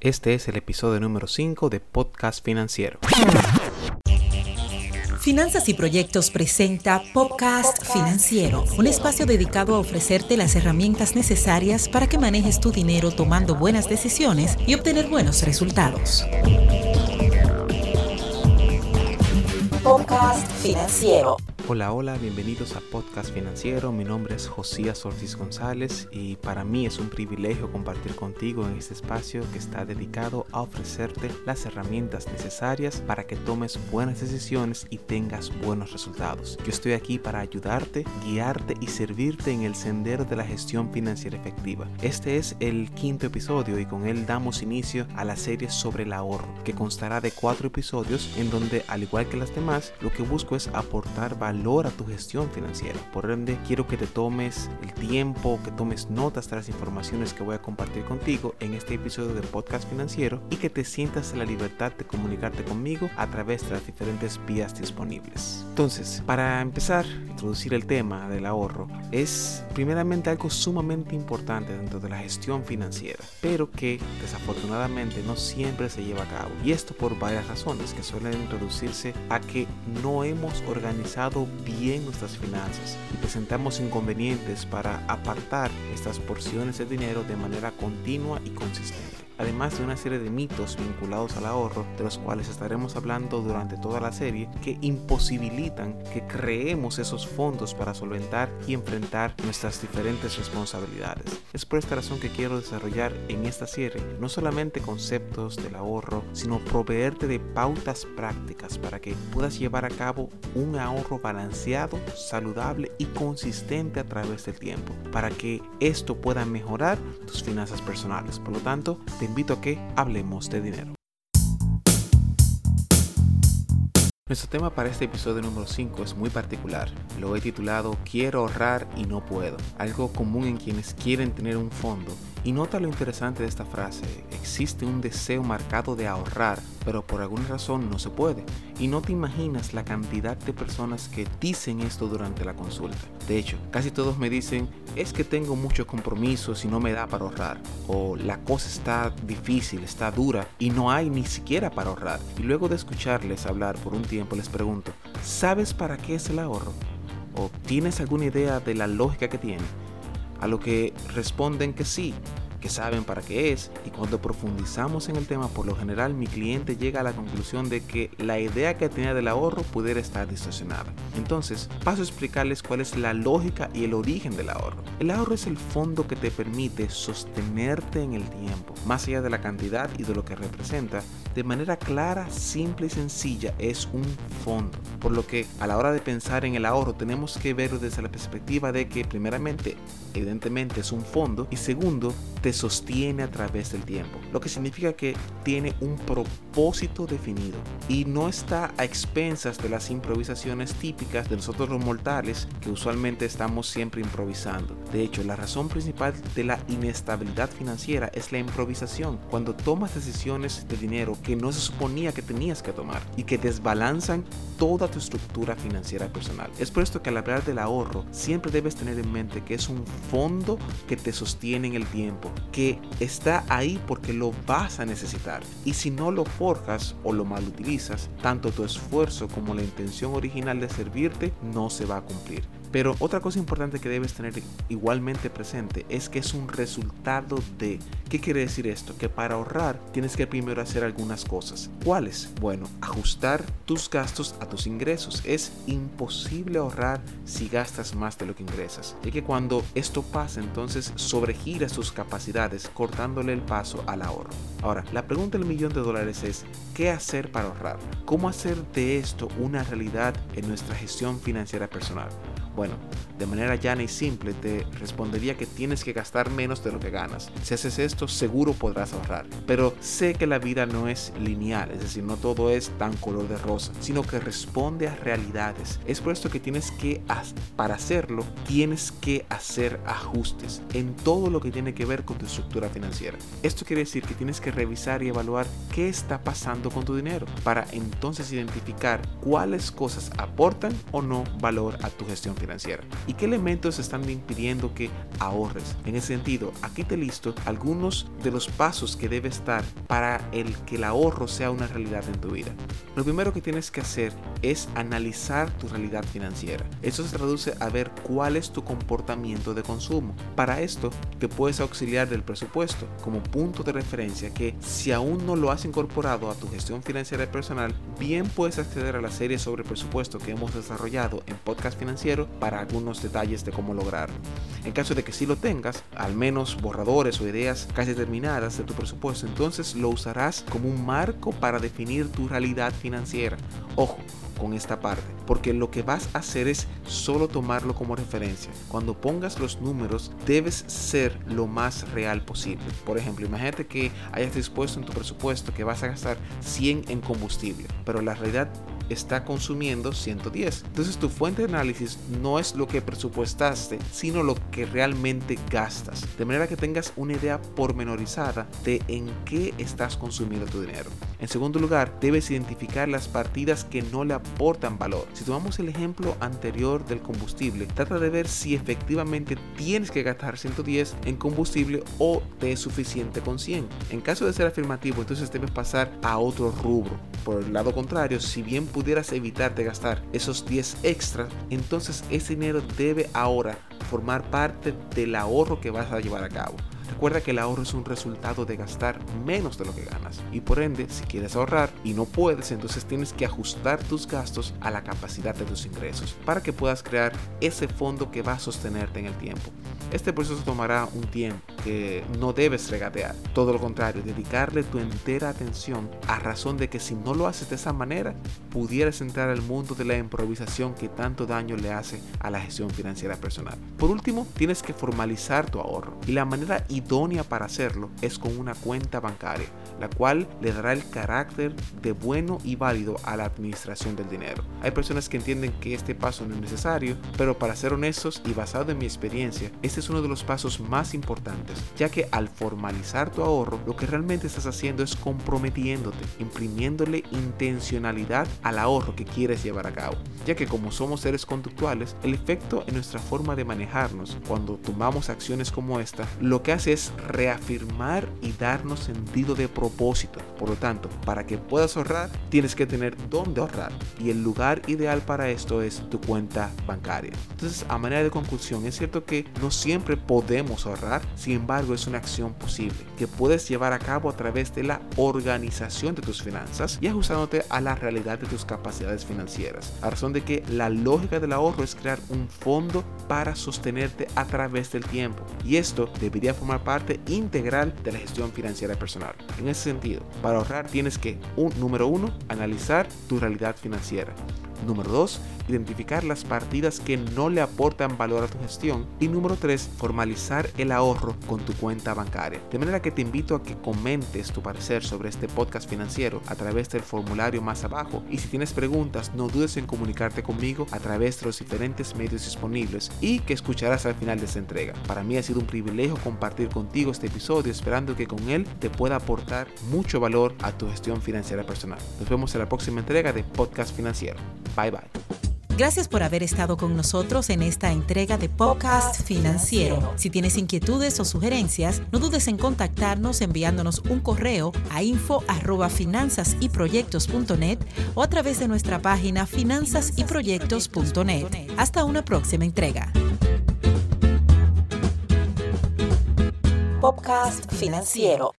Este es el episodio número 5 de Podcast Financiero. Finanzas y Proyectos presenta Podcast Financiero, un espacio dedicado a ofrecerte las herramientas necesarias para que manejes tu dinero tomando buenas decisiones y obtener buenos resultados. Podcast Financiero. Hola, hola, bienvenidos a Podcast Financiero. Mi nombre es Josías Ortiz González y para mí es un privilegio compartir contigo en este espacio que está dedicado a ofrecerte las herramientas necesarias para que tomes buenas decisiones y tengas buenos resultados. Yo estoy aquí para ayudarte, guiarte y servirte en el sendero de la gestión financiera efectiva. Este es el quinto episodio y con él damos inicio a la serie sobre el ahorro, que constará de cuatro episodios en donde, al igual que las demás, lo que busco es aportar valor a tu gestión financiera. Por ende, quiero que te tomes el tiempo, que tomes notas de las informaciones que voy a compartir contigo en este episodio de podcast financiero y que te sientas en la libertad de comunicarte conmigo a través de las diferentes vías disponibles. Entonces, para empezar, introducir el tema del ahorro es primeramente algo sumamente importante dentro de la gestión financiera, pero que desafortunadamente no siempre se lleva a cabo. Y esto por varias razones que suelen reducirse a que no hemos organizado bien nuestras finanzas y presentamos inconvenientes para apartar estas porciones de dinero de manera continua y consistente además de una serie de mitos vinculados al ahorro, de los cuales estaremos hablando durante toda la serie, que imposibilitan que creemos esos fondos para solventar y enfrentar nuestras diferentes responsabilidades. Es por esta razón que quiero desarrollar en esta serie no solamente conceptos del ahorro, sino proveerte de pautas prácticas para que puedas llevar a cabo un ahorro balanceado, saludable y consistente a través del tiempo, para que esto pueda mejorar tus finanzas personales. Por lo tanto, te invito a que hablemos de dinero. Nuestro tema para este episodio número 5 es muy particular. Lo he titulado Quiero ahorrar y no puedo, algo común en quienes quieren tener un fondo y nota lo interesante de esta frase, existe un deseo marcado de ahorrar, pero por alguna razón no se puede. Y no te imaginas la cantidad de personas que dicen esto durante la consulta. De hecho, casi todos me dicen, es que tengo muchos compromisos y no me da para ahorrar. O la cosa está difícil, está dura y no hay ni siquiera para ahorrar. Y luego de escucharles hablar por un tiempo les pregunto, ¿sabes para qué es el ahorro? ¿O tienes alguna idea de la lógica que tiene? A lo que responden que sí, que saben para qué es y cuando profundizamos en el tema por lo general mi cliente llega a la conclusión de que la idea que tenía del ahorro pudiera estar distorsionada. Entonces paso a explicarles cuál es la lógica y el origen del ahorro. El ahorro es el fondo que te permite sostenerte en el tiempo, más allá de la cantidad y de lo que representa, de manera clara, simple y sencilla es un fondo. Por lo que a la hora de pensar en el ahorro tenemos que verlo desde la perspectiva de que primeramente evidentemente es un fondo y segundo te sostiene a través del tiempo, lo que significa que tiene un propósito definido y no está a expensas de las improvisaciones típicas de nosotros los mortales que usualmente estamos siempre improvisando. De hecho, la razón principal de la inestabilidad financiera es la improvisación, cuando tomas decisiones de dinero que no se suponía que tenías que tomar y que desbalanzan toda tu estructura financiera personal. Es por esto que al hablar del ahorro siempre debes tener en mente que es un fondo que te sostiene en el tiempo, que está ahí porque lo vas a necesitar. Y si no lo forjas o lo mal utilizas, tanto tu esfuerzo como la intención original de servirte no se va a cumplir. Pero otra cosa importante que debes tener igualmente presente es que es un resultado de... ¿Qué quiere decir esto? Que para ahorrar tienes que primero hacer algunas cosas. ¿Cuáles? Bueno, ajustar tus gastos a tus ingresos. Es imposible ahorrar si gastas más de lo que ingresas. Y que cuando esto pasa, entonces sobregiras tus capacidades cortándole el paso al ahorro. Ahora, la pregunta del millón de dólares es, ¿qué hacer para ahorrar? ¿Cómo hacer de esto una realidad en nuestra gestión financiera personal? Bueno, de manera llana y simple te respondería que tienes que gastar menos de lo que ganas. Si haces esto, seguro podrás ahorrar. Pero sé que la vida no es lineal, es decir, no todo es tan color de rosa, sino que responde a realidades. Es por esto que tienes que, para hacerlo, tienes que hacer ajustes en todo lo que tiene que ver con tu estructura financiera. Esto quiere decir que tienes que revisar y evaluar qué está pasando con tu dinero para entonces identificar cuáles cosas aportan o no valor a tu gestión financiera financiera. ¿Y qué elementos están impidiendo que ahorres? En ese sentido, aquí te listo algunos de los pasos que debes dar para el que el ahorro sea una realidad en tu vida. Lo primero que tienes que hacer es analizar tu realidad financiera. Eso se traduce a ver cuál es tu comportamiento de consumo. Para esto, te puedes auxiliar del presupuesto como punto de referencia que si aún no lo has incorporado a tu gestión financiera personal, bien puedes acceder a la serie sobre presupuesto que hemos desarrollado en Podcast Financiero para algunos detalles de cómo lograrlo. En caso de que sí lo tengas, al menos borradores o ideas casi terminadas de tu presupuesto, entonces lo usarás como un marco para definir tu realidad financiera. Ojo, con esta parte, porque lo que vas a hacer es solo tomarlo como referencia. Cuando pongas los números, debes ser lo más real posible. Por ejemplo, imagínate que hayas dispuesto en tu presupuesto que vas a gastar 100 en combustible, pero la realidad está consumiendo 110. Entonces tu fuente de análisis no es lo que presupuestaste, sino lo que realmente gastas. De manera que tengas una idea pormenorizada de en qué estás consumiendo tu dinero. En segundo lugar, debes identificar las partidas que no le aportan valor. Si tomamos el ejemplo anterior del combustible, trata de ver si efectivamente tienes que gastar 110 en combustible o te es suficiente con 100. En caso de ser afirmativo, entonces debes pasar a otro rubro. Por el lado contrario, si bien pudieras evitarte gastar esos 10 extras, entonces ese dinero debe ahora formar parte del ahorro que vas a llevar a cabo. Recuerda que el ahorro es un resultado de gastar menos de lo que ganas y por ende si quieres ahorrar y no puedes entonces tienes que ajustar tus gastos a la capacidad de tus ingresos para que puedas crear ese fondo que va a sostenerte en el tiempo. Este proceso tomará un tiempo que no debes regatear. Todo lo contrario, dedicarle tu entera atención a razón de que si no lo haces de esa manera, pudieras entrar al mundo de la improvisación que tanto daño le hace a la gestión financiera personal. Por último, tienes que formalizar tu ahorro y la manera idónea para hacerlo es con una cuenta bancaria, la cual le dará el carácter de bueno y válido a la administración del dinero. Hay personas que entienden que este paso no es necesario, pero para ser honestos y basado en mi experiencia, este es uno de los pasos más importantes, ya que al formalizar tu ahorro, lo que realmente estás haciendo es comprometiéndote, imprimiéndole intencionalidad al ahorro que quieres llevar a cabo, ya que como somos seres conductuales, el efecto en nuestra forma de manejarnos cuando tomamos acciones como esta, lo que hace es reafirmar y darnos sentido de propósito. Por lo tanto, para que puedas ahorrar, tienes que tener dónde ahorrar. Y el lugar ideal para esto es tu cuenta bancaria. Entonces, a manera de conclusión, es cierto que no siempre podemos ahorrar, sin embargo, es una acción posible que puedes llevar a cabo a través de la organización de tus finanzas y ajustándote a la realidad de tus capacidades financieras. A razón de que la lógica del ahorro es crear un fondo para sostenerte a través del tiempo. Y esto debería formar parte integral de la gestión financiera personal. En ese sentido, para ahorrar tienes que, un, número uno, analizar tu realidad financiera. Número 2. Identificar las partidas que no le aportan valor a tu gestión. Y número 3. Formalizar el ahorro con tu cuenta bancaria. De manera que te invito a que comentes tu parecer sobre este podcast financiero a través del formulario más abajo. Y si tienes preguntas, no dudes en comunicarte conmigo a través de los diferentes medios disponibles y que escucharás al final de esta entrega. Para mí ha sido un privilegio compartir contigo este episodio esperando que con él te pueda aportar mucho valor a tu gestión financiera personal. Nos vemos en la próxima entrega de Podcast Financiero. Bye bye. Gracias por haber estado con nosotros en esta entrega de Podcast Financiero. Si tienes inquietudes o sugerencias, no dudes en contactarnos enviándonos un correo a info@finanzasyproyectos.net o a través de nuestra página finanzasyproyectos.net. Hasta una próxima entrega. Podcast Financiero.